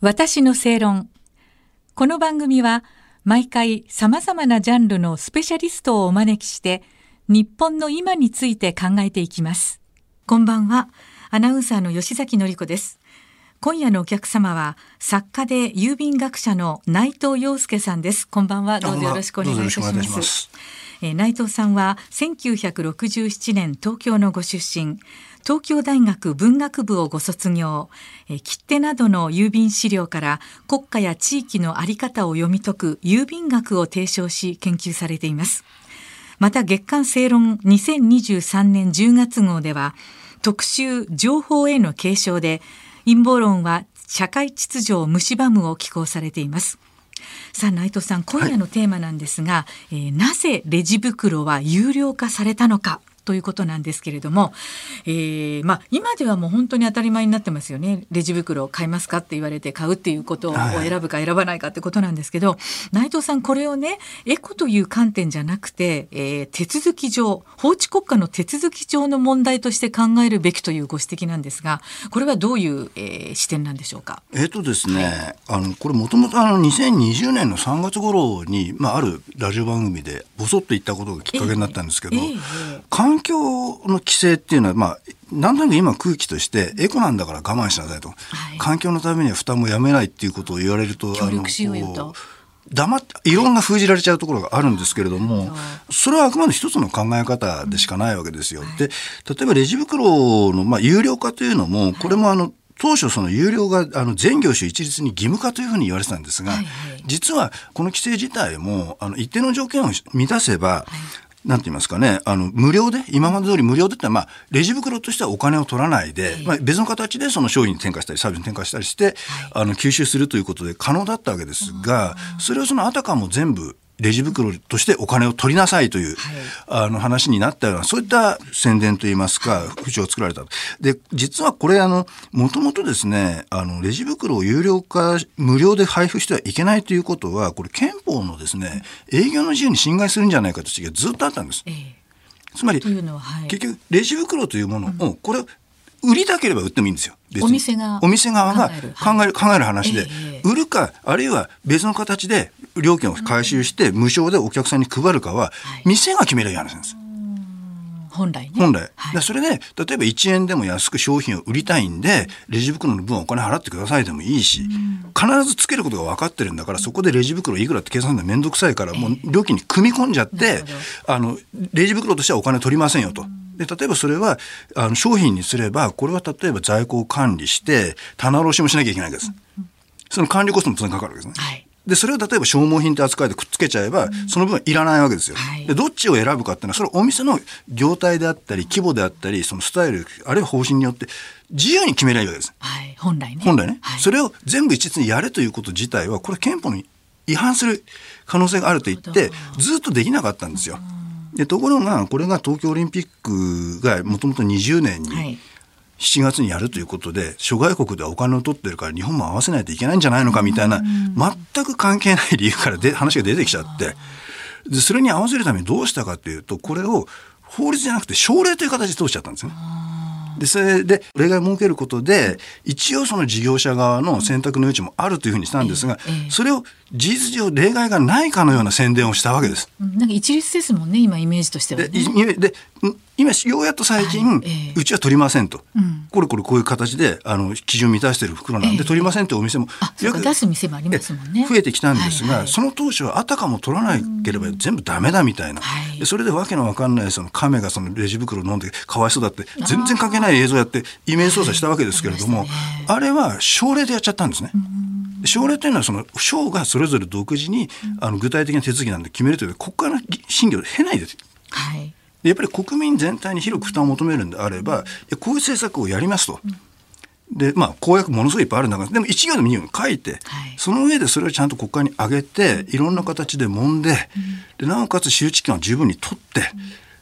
私の正論。この番組は毎回様々なジャンルのスペシャリストをお招きして日本の今について考えていきます。こんばんは。アナウンサーの吉崎のり子です。今夜のお客様は作家で郵便学者の内藤洋介さんです。こんばんは。どうぞよろしくお願いいたしま。どうぞよろしくお願いいたしますすえー内藤さんは1967年東京のご出身。東京大学文学部をご卒業、えー切手などの郵便資料から国家や地域の在り方を読み解く郵便学を提唱し研究されています。また月刊正論2023年10月号では特集情報への継承で陰謀論は社会秩序を蝕むを寄稿されています。さあ内藤さん今夜のテーマなんですが、えーなぜレジ袋は有料化されたのかということなんですけれども、えーまあ、今ではもう本当に当たり前になってますよね。レジ袋を買いますかって言われて買うっていうことをはい。選ぶか選ばないかってことなんですけど、内藤さんこれをねエコという観点じゃなくて、えー手続き上法治国家の手続き上の問題として考えるべきというご指摘なんですがこれはどういう、えー視点なんでしょうか？えっ、とですね、あのこれもともとあの2020年の3月頃に、まあ、あるラジオ番組でボソッと言ったことがきっかけになったんですけど、ええええ。環境の規制っていうのは、まあ、なんとなく今空気としてエコなんだから我慢しなさいと、い。環境のためには負担もやめないっていうことを言われると協力しようよと。黙って異論が封じられちゃうところがあるんですけれどもそれはあくまで一つの考え方でしかないわけですよ。で例えばレジ袋の、まあ、有料化というのもこれもあの当初その有料があの全業種一律に義務化というふうに言われてたんですが、はいはい。実はこの規制自体もあの一定の条件を満たせば、なんて言いますかね、あの、無料で、今まで通り無料でってのは、まあ、レジ袋としてはお金を取らないで、まあ、別の形でその商品に転嫁したり、サービスに転嫁したりして、あの、吸収するということで可能だったわけですが、それをそのあたかも全部、レジ袋としてお金を取りなさいという、あの話になったような、そういった宣伝といいますか、風潮を作られた。で、実はこれ、あの、もともとですね、あの、レジ袋を有料化、無料で配布してはいけないということは、これ憲法のですね、営業の自由に侵害するんじゃないかという指摘がずっとあったんです。ええ。つまり、ははい。結局、レジ袋というものを、これを売りたければ売ってもいいんですよ。お店がお店側が考える。考える、考える話で、ええ。売るか、あるいは別の形で料金を回収して、無償でお客さんに配るかは、店が決める話なんです。本来ね本来。はいでそれで、例えば1円でも安く商品を売りたいんで、レジ袋の分はお金払ってくださいでもいいし、必ずつけることが分かってるんだから、そこでレジ袋いくらって計算するのめんどくさいから、もう料金に組み込んじゃってなるほど、あの、レジ袋としてはお金取りませんよと。で例えばそれはあの商品にすればこれは例えば在庫を管理して棚卸しもしなきゃいけないわけです。その管理コストも当然かかるわけですね。はいでそれを例えば消耗品って扱いでくっつけちゃえば、その分はいらないわけですよ。はい。でどっちを選ぶかっていうのはそれはお店の業態であったり規模であったりそのスタイルあるいは方針によって自由に決められるわけです。はい。本来ね。本来ね、はい。それを全部一律にやれということ自体はこれ憲法に違反する可能性があると言ってずっとできなかったんですよ。でところがこれが東京オリンピックがもともと20年にはい7月にやるということで諸外国ではお金を取ってるから日本も合わせないといけないんじゃないのかみたいな全く関係ない理由からで話が出てきちゃってでそれに合わせるためにどうしたかというとこれを法律じゃなくて省令という形で通しちゃったんですね。でそれで例外を設けることで一応その事業者側の選択の余地もあるというふうにしたんですがええそれを事実上例外がないかのような宣伝をしたわけです。うんなんか一律ですもんね今イメージとしてはでねいでん今ようやっと最近、はいええ。うちは取りませんと、うん。これこれこういう形であの基準満たしてる袋なんで、ええ。取りませんってお店もあそうか出す店もありますもんね。増えてきたんですが、はいはい。その当初はあたかも取らなければ全部ダメだみたいな、はい。でそれでわけのわかんないその亀がそのレジ袋を飲んでかわいそうだって全然関係ない映像やってイメージ操作したわけですけれども、はいあね。あれは省令でやっちゃったんですね。で省令というのはその省がそれぞれ独自にあの具体的な手続きなんで決めるという国会の審議を経ないではい。でやっぱり国民全体に広く負担を求めるんであれば、こういう政策をやりますと。でまあ公約ものすごいいっぱいあるんだからでも一行でも二行に書いて、はい。その上でそれをちゃんと国会に上げて、いろんな形で揉んで,、でなおかつ周知期間を十分に取って、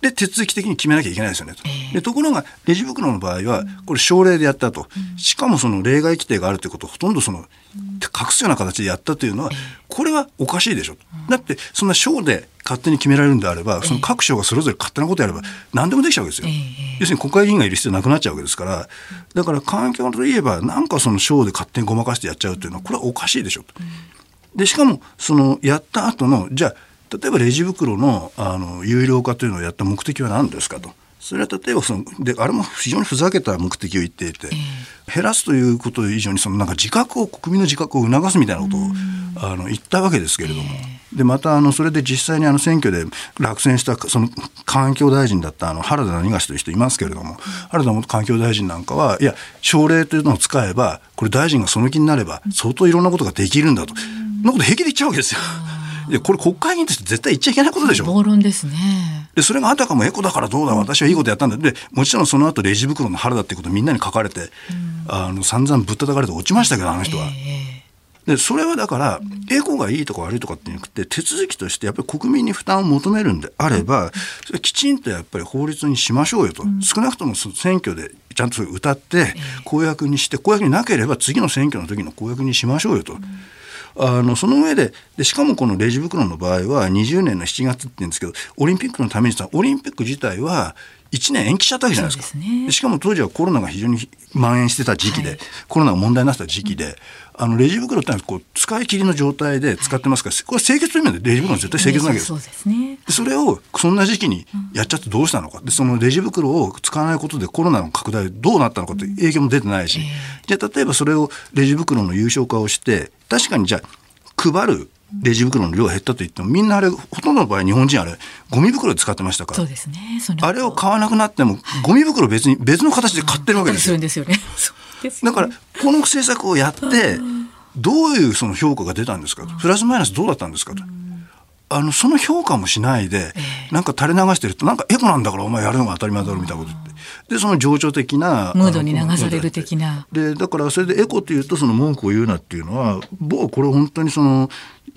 で手続き的に決めなきゃいけないですよねと。ええ。でところがレジ袋の場合はこれ省令でやったと、しかもその例外規定があるということをほとんどその隠すような形でやったというのはこれはおかしいでしょ。だってそんな省で勝手に決められるんであれば、その各省がそれぞれ勝手なことやれば何でもできちゃうわけですよ。要するに国会議員がいる必要なくなっちゃうわけですからだから環境といえばなんかその省で勝手にごまかしてやっちゃうっていうのはこれはおかしいでしょと。でしかもそのやった後のじゃあ例えばレジ袋のあの有料化というのをやった目的は何ですかと。それは例えばそのであれも非常にふざけた目的を言っていて、減らすということ以上にそのなんか自覚を国民の自覚を促すみたいなことをあの言ったわけですけれども、でまたあのそれで実際にあの選挙で落選したその環境大臣だったあの原田何がしという人いますけれども、原田元環境大臣なんかはいや省令というのを使えばこれ大臣がその気になれば相当いろんなことができるんだと、そん。なこと平気で言っちゃうわけですよ。でこれ国会議員として絶対言っちゃいけないことでしょ。暴論ですね。でそれがあたかもエコだからどうだ私はいいことやったんだでもちろんその後レジ袋の腹だっていうことをみんなに書かれて、うん、あの散々ぶったたかれて落ちましたけどあの人は。でそれはだからエコがいいとか悪いとかってなくて手続きとしてやっぱり国民に負担を求めるんであればそれきちんとやっぱり法律にしましょうよと、少なくとも選挙でちゃんと歌って公約にして公約になければ次の選挙の時の公約にしましょうよと。あのその上ででしかもこのレジ袋の場合は20年の7月って言うんですけどオリンピックのためにさオリンピック自体は1年延期しちゃったわけじゃないですか。で、ね、しかも当時はコロナが非常に蔓延してた時期で、はい、コロナが問題になってた時期で、あのレジ袋ってのはこう使い切りの状態で使ってますから、これ清潔という意味でレジ袋は絶対清潔なわけです。そうですね、それをそんな時期にやっちゃってどうしたのか。で、そのレジ袋を使わないことでコロナの拡大どうなったのかって影響も出てないし、じゃあ例えばそれをレジ袋の有償化をして、確かにじゃあ配るレジ袋の量が減ったと言ってもみんなあれほとんどの場合日本人あれゴミ袋で使ってましたから。そうですね。あれを買わなくなっても、ゴミ袋別に別の形で買ってるわけですよ。ですよね、だからこの政策をやってどういうその評価が出たんですか？とプラスマイナスどうだったんですか？と。あのその評価もしないで、なんか垂れ流してるとなんかエコなんだからお前やるのが当たり前だろみたいなこと言って。でその情緒的なムードに流される的な。でだからそれでエコというとその文句を言うなっていうのは僕はこれ本当にその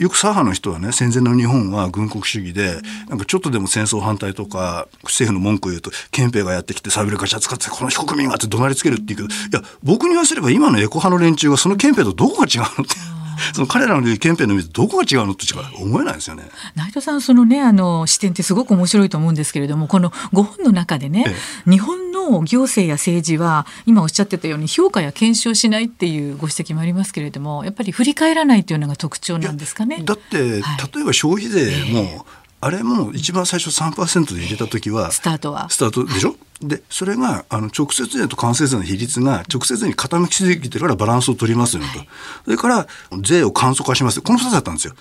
よく左派の人はね戦前の日本は軍国主義でなんかちょっとでも戦争反対とか政府の文句を言うと憲兵がやってきてサビルカシャ使ってこの被告民がって怒鳴りつけるっていうけどいや僕に言わせれば今のエコ派の連中はその憲兵とどこが違うのって。その彼らの憲兵の見てどこが違うのってしか思えないですよね。内藤さんそのねあの視点ってすごく面白いと思うんですけれどもこのご本の中でね、日本の行政や政治は今おっしゃってたように評価や検証しないっていうご指摘もありますけれどもやっぱり振り返らないというのが特徴なんですかね？だって、はい、例えば消費税も、えーあれも一番最初3%で入れた時はスタートは。スタートでしょ、でそれがあの直接税と間接税の比率が直接税に傾きすぎてるからバランスを取りますよと、はい、それから税を簡素化します。この2つだったんですよ。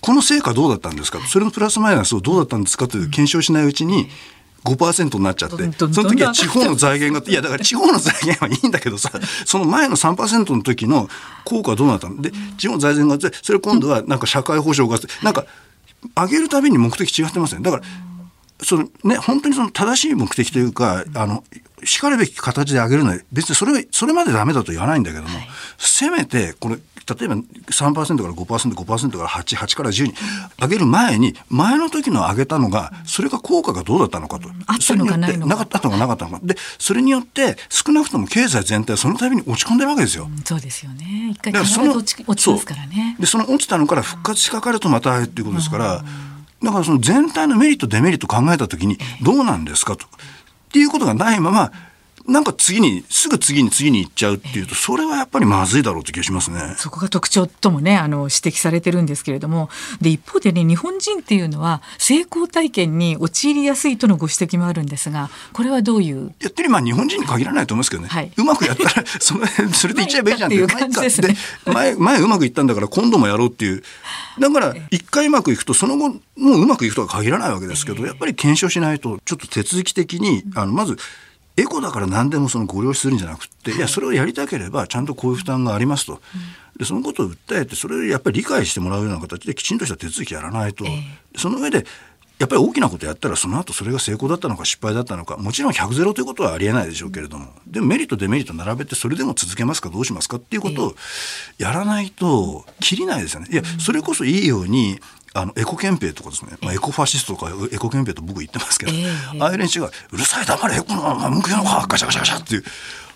この成果どうだったんですか？それのプラスマイナスをどうだったんですか？という検証しないうちに、5%になっちゃって、その時は地方の財源が、いやだから 地方の財源はいいんだけどさ、その前の3%の時の効果はどうなったの？で、地方の財源が、それ今度はなんか社会保障が、なんか上げるたびに目的違ってますね。だから、そのね、本当にその正しい目的というか、あの、しかるべき形で上げるのは、別にそれは、それまでダメだと言わないんだけども、はい、せめて、これ、例えば3%から5%、5%から8、8から10に上げる前に、前の時の上げたのが、それが効果がどうだったのかと。あったのかないのか。なかったのかなかったのか。で、それによって、少なくとも経済全体はそのたびに落ち込んでるわけですよ。うん、そうですよね。一回必ず落ち落ちますからね。で、その落ちたのから復活しかかるとまたっていうことですから、だからその全体のメリット、デメリット考えたときに、どうなんですかと。っていうことがないまま、なんか次にすぐ次に次に行っちゃうっていうとそれはやっぱりまずいだろうって気がしますね。そこが特徴ともねあの指摘されてるんですけれども。で一方でね日本人っていうのは成功体験に陥りやすいとのご指摘もあるんですがこれはどういう？やってるまあ日本人に限らないと思いますけどね、はい、うまくやったら それそれでいっちゃえばいいじゃんっていう感じですね。前前うまくいったんだから今度もやろうっていう。だから一回うまくいくとその後もううまくいくとは限らないわけですけどやっぱり検証しないとちょっと手続き的にあのまずエコだから何でもそのご了承するんじゃなくて、い。や、それをやりたければ、ちゃんとこういう負担がありますと。で、そのことを訴えて、それをやっぱり理解してもらうような形できちんとした手続きやらないと、その上で、やっぱり大きなことやったらその後それが成功だったのか失敗だったのかもちろん100ゼロということはありえないでしょうけれどもでもメリットデメリット並べてそれでも続けますかどうしますかっていうことをやらないと切りないですよね。いやそれこそいいようにあのエコ憲兵とかですね、まあ、エコファシストとかエコ憲兵と僕言ってますけど、えー、ああいう連中が「うるさい黙れエコの文句言うのかガシャガシャガシャ」っていう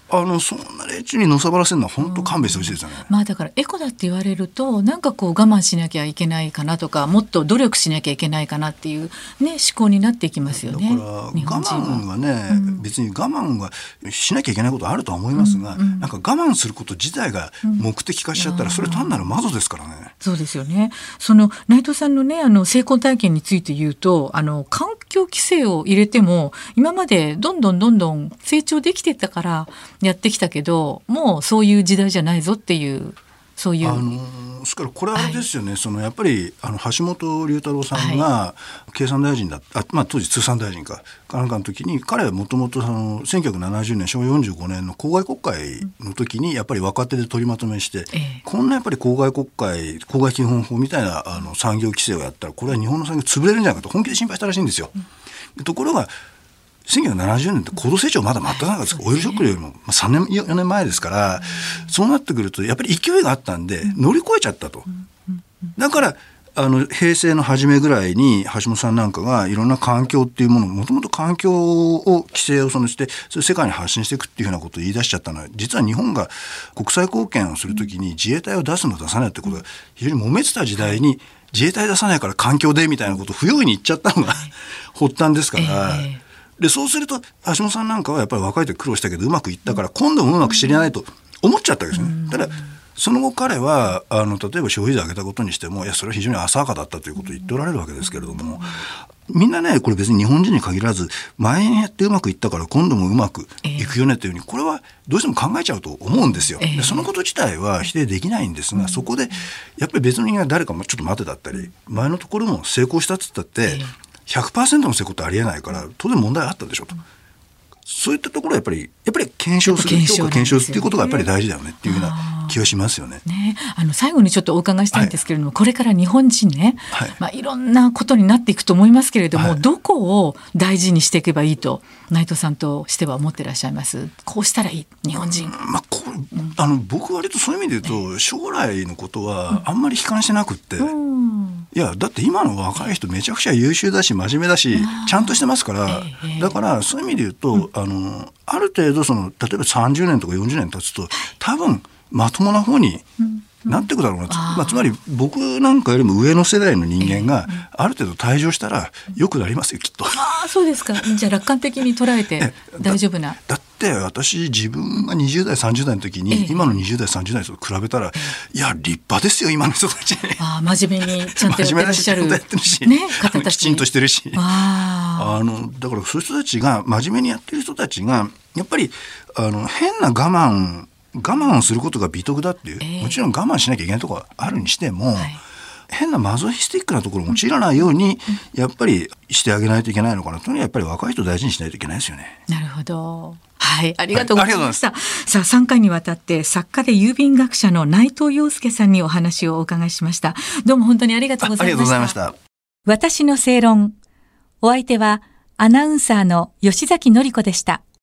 あのそんな連中にのさばらせるのは本当勘弁してほしいですよね。まあだからエコだって言われるとなんかこう我慢しなきゃいけないかなとかもっと努力しなきゃいけないかなっていうね思考になっていきますよね。だから我慢はね、うん、別に我慢はしなきゃいけないことあるとは思いますが、うんうん、なんか我慢すること自体が目的化しちゃったら、それ単なる窓ですからね。そうですよね。その内藤さんのねあの成功体験について言うとあの環境規制を入れても今までどんどんどんどん成長できてたからやってきたけどもうそういう時代じゃないぞっていうそういう。あのですからこれあれですよね、はい、そのやっぱりあの橋本龍太郎さんが経産大臣だった、はい、あまあ、当時通産大臣かかなんかの時に彼はもともと1970年昭和45年の公害国会の時にやっぱり若手で取りまとめして、ええ、こんなやっぱり公害国会公害基本法みたいなあの産業規制をやったらこれは日本の産業潰れるんじゃないかと本気で心配したらしいんですよ。うん、ところが1970年って高度成長まだ真っ只中です。から、オイルショックよりも。3年4年前ですから、そうなってくるとやっぱり勢いがあったんで乗り越えちゃったと。だからあの平成の初めぐらいに橋本さんなんかがいろんな環境っていうものもともと環境を規制をそのしてそれ世界に発信していくっていうふうなことを言い出しちゃったのは実は日本が国際貢献をするときに自衛隊を出すの出さないってことが非常に揉めてた時代に自衛隊出さないから環境でみたいなことを不用意に言っちゃったのが発端ですから。えーでそうすると橋本さんなんかはやっぱり若い時苦労したけどうまくいったから今度もうまく知りないと思っちゃったわけですね。ただその後彼はあの例えば消費税上げたことにしてもいやそれは非常に浅はかだったということを言っておられるわけですけれどもみんなねこれ別に日本人に限らず前にやってうまくいったから今度もうまくいくよねというふうにこれはどうしても考えちゃうと思うんですよ。でそのこと自体は否定できないんですがそこでやっぱり別の人間が誰かもちょっと待てだったり前のところも成功したっつったって100%の成功ってありえないから当然問題あったでしょと。そういったところはやっぱりやっぱり検証する評価検証っていうことがやっぱり大事だよねっていうような気がしますよね。ね。あの最後にちょっとお伺いしたいんですけれども、はい、これから日本人ね、はい、まあいろんなことになっていくと思いますけれども、はい、どこを大事にしていけばいいと内藤さんとしては思ってらっしゃいます？こうしたらいい日本人。まあこれ、うん、あの僕割とそういう意味で言うと将来のことはあんまり悲観してなくって。うんいやだって今の若い人めちゃくちゃ優秀だし真面目だしちゃんとしてますから、だからそういう意味で言うと、あのある程度その例えば30年とか40年経つと多分まともな方になっていくだろうな、まあ、つまり僕なんかよりも上の世代の人間がある程度退場したらよくなりますよきっと。あそうですか。じゃあ楽観的に捉えて 大丈夫な。だって私自分が20代30代の時に、今の20代30代と比べたら、いや立派ですよ今の人たち。あ真面目にちゃんとやってらっしゃる。ね、方たちきちんとしてるし。あのだからそういう人たちが真面目にやってる人たちがやっぱりあの変な我慢我慢をすることが美徳だっていう、えー、もちろん我慢しなきゃいけないところがあるにしても、はい、変なマゾヒスティックなところを用いらないように、やっぱりしてあげないといけないのかなというのはやっぱり若い人大事にしないといけないですよね。なるほどはい、ありがとうございました。はい、さあ、3回にわたって作家で郵便学者の内藤洋介さんにお話をお伺いしました。どうも本当にありがとうございました。した私の正論。お相手はアナウンサーの吉崎紀子でした。